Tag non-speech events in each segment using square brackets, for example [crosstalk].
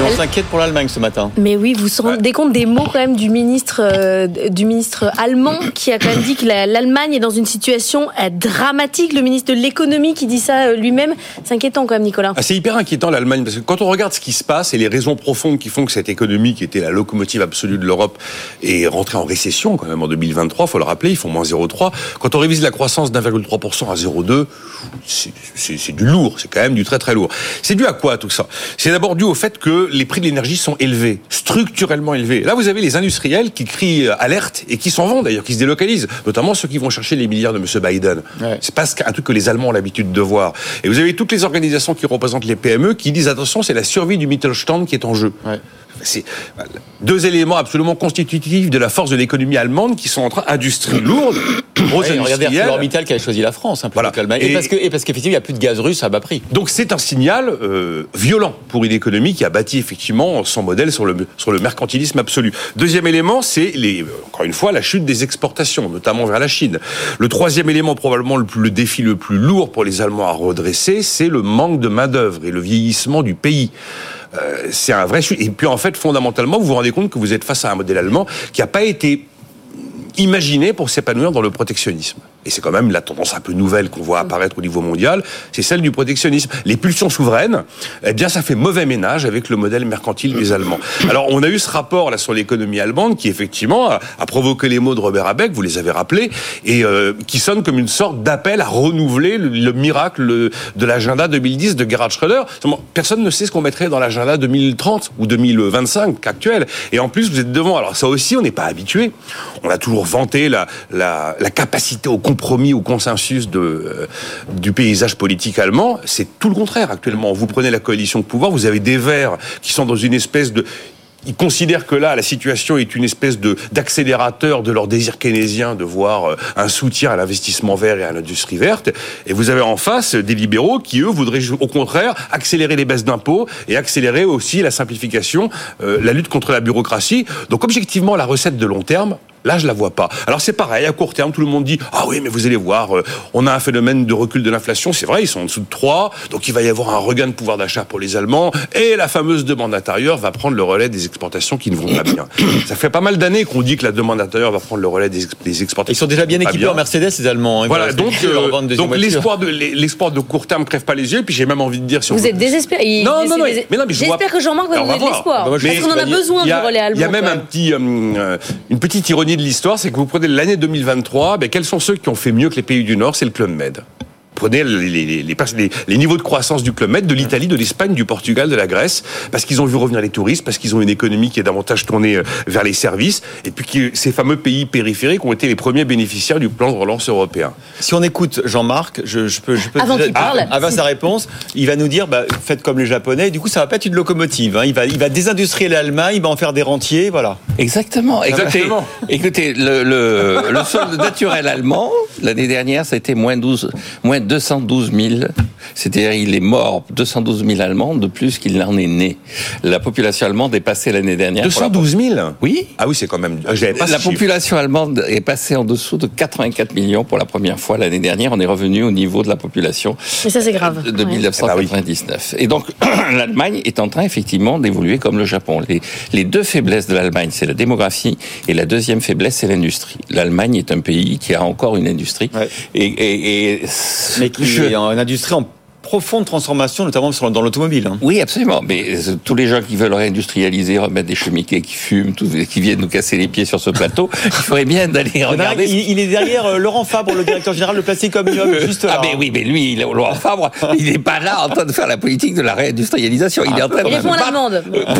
Et on s'inquiète pour l'Allemagne ce matin. Mais oui, vous vous rendez compte des mots quand même du ministre, euh, du ministre allemand [coughs] qui a quand même dit que la- l'Allemagne est dans une situation euh, dramatique. Le ministre de l'économie qui dit ça euh, lui-même. C'est inquiétant quand même, Nicolas. Ah, c'est hyper inquiétant l'Allemagne parce que quand on regarde ce qui se passe et les raisons profondes qui font que cette économie qui était la locomotive absolue de l'Europe est rentrée en récession quand même en 2023, faut le rappeler, ils font moins 0,3. Quand on révise la croissance d'1,3% à 0,2, c'est- c'est c'est du lourd, c'est quand même du très très lourd. C'est dû à quoi tout ça? C'est d'abord dû au fait que les prix de l'énergie sont élevés, structurellement élevés. Là, vous avez les industriels qui crient euh, alerte et qui s'en vont d'ailleurs, qui se délocalisent, notamment ceux qui vont chercher les milliards de M. Biden. Ouais. C'est pas un truc que les Allemands ont l'habitude de voir. Et vous avez toutes les organisations qui représentent les PME qui disent attention, c'est la survie du Mittelstand qui est en jeu. Ouais. C'est voilà, deux éléments absolument constitutifs de la force de l'économie allemande qui sont en train industrie lourde, [coughs] gros Ouais, regardez. ArcelorMittal qui a choisi la France, hein, Voilà. que l'Allemagne. Et, Et- parce que, et parce qu'effectivement, il n'y a plus de gaz russe à bas prix. Donc c'est un signal euh, violent pour une économie qui a bâti effectivement son modèle sur le, sur le mercantilisme absolu. Deuxième élément, c'est les, encore une fois la chute des exportations, notamment vers la Chine. Le troisième élément, probablement le, plus, le défi le plus lourd pour les Allemands à redresser, c'est le manque de main d'œuvre et le vieillissement du pays. Euh, c'est un vrai. Et puis en fait, fondamentalement, vous vous rendez compte que vous êtes face à un modèle allemand qui n'a pas été imaginé pour s'épanouir dans le protectionnisme. Et c'est quand même la tendance un peu nouvelle qu'on voit apparaître au niveau mondial, c'est celle du protectionnisme. Les pulsions souveraines, eh bien, ça fait mauvais ménage avec le modèle mercantile des Allemands. Alors, on a eu ce rapport là sur l'économie allemande qui, effectivement, a, provoqué les mots de Robert Abeck, vous les avez rappelés, et euh, qui sonne comme une sorte d'appel à renouveler le, le miracle de l'agenda 2010 de Gerhard Schröder. Personne ne sait ce qu'on mettrait dans l'agenda 2030 ou 2025 actuel. Et en plus, vous êtes devant. Alors ça aussi, on n'est pas habitué. On a toujours vanté la, la, la capacité au compromis, au consensus euh, du paysage politique allemand. C'est tout le contraire actuellement. Vous prenez la coalition de pouvoir, vous avez des Verts qui sont dans une espèce de ils considèrent que là, la situation est une espèce de d'accélérateur de leur désir keynésien de voir euh, un soutien à l'investissement vert et à l'industrie verte. Et vous avez en face des libéraux qui, eux, voudraient au contraire accélérer les baisses d'impôts et accélérer aussi la simplification, euh, la lutte contre la bureaucratie. Donc, objectivement, la recette de long terme, Là, je la vois pas. Alors c'est pareil, à court terme, tout le monde dit ah oui, mais vous allez voir, euh, on a un phénomène de recul de l'inflation. C'est vrai, ils sont en dessous de 3, donc il va y avoir un regain de pouvoir d'achat pour les Allemands, et la fameuse demande intérieure va prendre le relais des exportations qui ne vont pas bien. [coughs] Ça fait pas mal d'années qu'on dit que la demande intérieure va prendre le relais des, ex- des exportations. Ils sont déjà bien équipés en Mercedes, les Allemands. hein. Voilà, donc, euh, donc l'espoir de l'espoir de court terme crève pas les yeux. Puis j'ai même envie de dire si on Vous êtes désespéré. Non, non, non, mais non, mais je vois- J'espère que Jean-Marc va va donner de l'espoir. Parce Mais qu'on en a besoin du relais allemand. Il y a même quand un petit, euh, une petite ironie de l'histoire, c'est que vous prenez l'année 2023, ben, quels sont ceux qui ont fait mieux que les pays du Nord? C'est le Club Med. Prenez les, les, les, les, les- les niveaux de croissance du Club Med, de l'Italie, de l'Espagne, du Portugal, de la Grèce, parce qu'ils ont vu revenir les touristes, parce qu'ils ont une économie qui est davantage tournée euh, vers les services, et puis que ces fameux pays périphériques ont été les premiers bénéficiaires du plan de relance européen. Si on écoute Jean-Marc, je, je peux, je peux Avant qu'il parle. avant sa réponse, il va nous dire bah, faites comme les Japonais. Du coup, ça va pas être une locomotive. hein. Il va, il va désindustrialiser l'Allemagne, il va en faire des rentiers, voilà. Exactement. Écoutez, Exactement. écoutez le, le, le solde naturel allemand, l'année dernière, ça a été moins, 12, moins 212 000. C'est-à-dire, il est mort 212 000 Allemands de plus qu'il n'en est né. La population allemande est passée l'année dernière. pour la- 212 000 Oui. Ah oui, c'est quand même. J'avais pas La chiffre. population allemande est passée en dessous de 84 millions pour la première fois l'année dernière. On est revenu au niveau de la population Mais ça, c'est grave. de Ouais. 1999. Et donc, [clears throat] l'Allemagne est en train effectivement d'évoluer comme le Japon. Les, les deux faiblesses de l'Allemagne, c'est la démographie et la deuxième faiblesse, c'est l'industrie. L'Allemagne est un pays qui a encore une industrie. Ouais. Et, et, et Mais qui je- est en industrie en profonde transformation, notamment dans l'automobile. hein. Oui, absolument. Mais euh, tous les gens qui veulent réindustrialiser, remettre des chemiquets qui fument, tous, qui viennent nous casser les pieds sur ce plateau, [laughs] il faudrait bien d'aller regarder. Il, il est derrière euh, Laurent Fabre, le directeur général de Plastic Omnium, [laughs] juste là. Ah mais oui, mais lui, il est au Laurent Fabre, il n'est pas là en train de faire la politique de la réindustrialisation. Il est en train de se battre-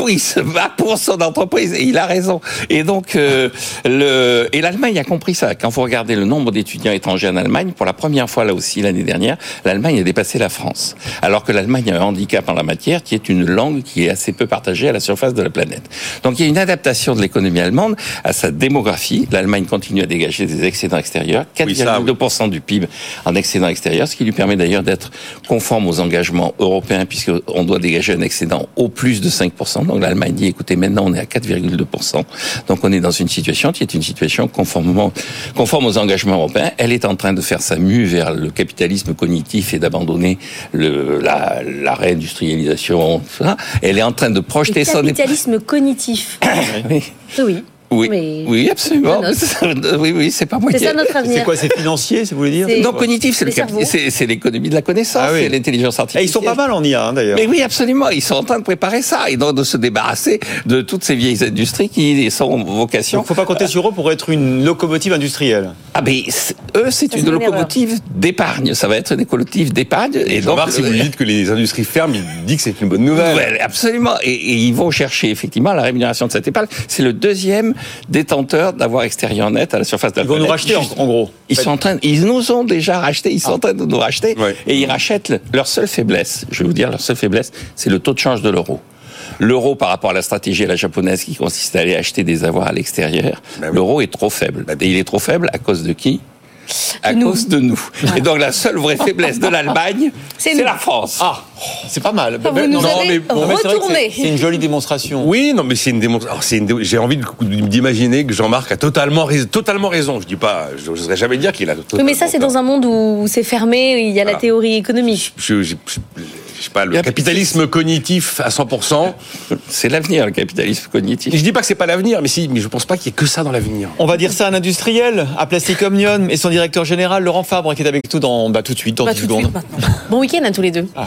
Oui, il se bat pour son entreprise et il a raison. Et donc, euh, le et l'Allemagne a compris ça. Quand vous regardez le nombre d'étudiants étrangers en Allemagne, pour la première fois là aussi l'année dernière, l'Allemagne a dépassé la France. France. Alors que l'Allemagne a un handicap en la matière qui est une langue qui est assez peu partagée à la surface de la planète. Donc il y a une adaptation de l'économie allemande à sa démographie. L'Allemagne continue à dégager des excédents extérieurs, 4,2% du PIB en excédent extérieur, ce qui lui permet d'ailleurs d'être conforme aux engagements européens puisqu'on doit dégager un excédent au plus de 5%. Donc l'Allemagne dit, écoutez, maintenant on est à 4,2%. Donc on est dans une situation qui est une situation conformément, conforme aux engagements européens. Elle est en train de faire sa mue vers le capitalisme cognitif et d'abandonner le, la, la réindustrialisation. Tout ça. Elle est en train de projeter Le son capitalisme cognitif. [coughs] Oui. Oui. Oui, Mais- oui, absolument. C'est [laughs] Oui, oui, c'est pas moi C'est ça notre avenir. C'est quoi, c'est financier, c'est vous voulez dire Donc cognitif, c'est l'économie de la connaissance, Ah oui. c'est l'intelligence artificielle. Ils sont pas mal en IA, hein, d'ailleurs. Mais oui, absolument. Ils sont en train de préparer ça et donc de se débarrasser de toutes ces vieilles industries qui sont vocation. Donc, faut pas compter sur eux pour être une locomotive industrielle. Ah ben c'est- eux, c'est une locomotive d'épargne. Ça va être une locomotive d'épargne. Et donc, si vous dites que les industries ferment, il dit que c'est une bonne nouvelle. Ouais, absolument. Et, et ils vont chercher effectivement la rémunération de cette épargne. C'est le deuxième détenteur d'avoir extérieur net à la surface de la Ils vont nous planète. racheter, en, gros. Ils sont en train, ils nous ont déjà racheté, ils sont en train de nous racheter, Ouais. et ils rachètent le- leur seule faiblesse. Je vais vous dire, leur seule faiblesse, c'est le taux de change de l'euro. L'euro par rapport à la stratégie à la japonaise qui consiste à aller acheter des avoirs à l'extérieur, Bah oui. l'euro est trop faible. Bah et il est trop faible à cause de qui? À nous. cause de nous. Et donc la seule vraie faiblesse de l'Allemagne, [laughs] C'est la France. Ah, c'est pas mal. Vous nous Non, avez mais bon, mais c'est retourné. une jolie démonstration. Oui, non, mais c'est une démonstration. dé- J'ai envie d'imaginer que Jean-Marc a totalement, rais- totalement raison. Je dis pas, je n'oserais jamais dire qu'il a Oui, totalement mais ça, c'est dans un monde où c'est fermé, il y a la théorie économique. Je, je, je- je sais pas, Il y le capitalisme cognitif à 100%. C'est l'avenir, le capitalisme cognitif. Je dis pas que c'est pas l'avenir, mais si, mais je pense pas qu'il y ait que ça dans l'avenir. On va dire ça à un industriel, à Plastic Omnium et son directeur général Laurent Fabre qui est avec nous dans, bah, tout de suite, dans Bah, 10 tout de secondes. suite. Bon week-end à tous les deux.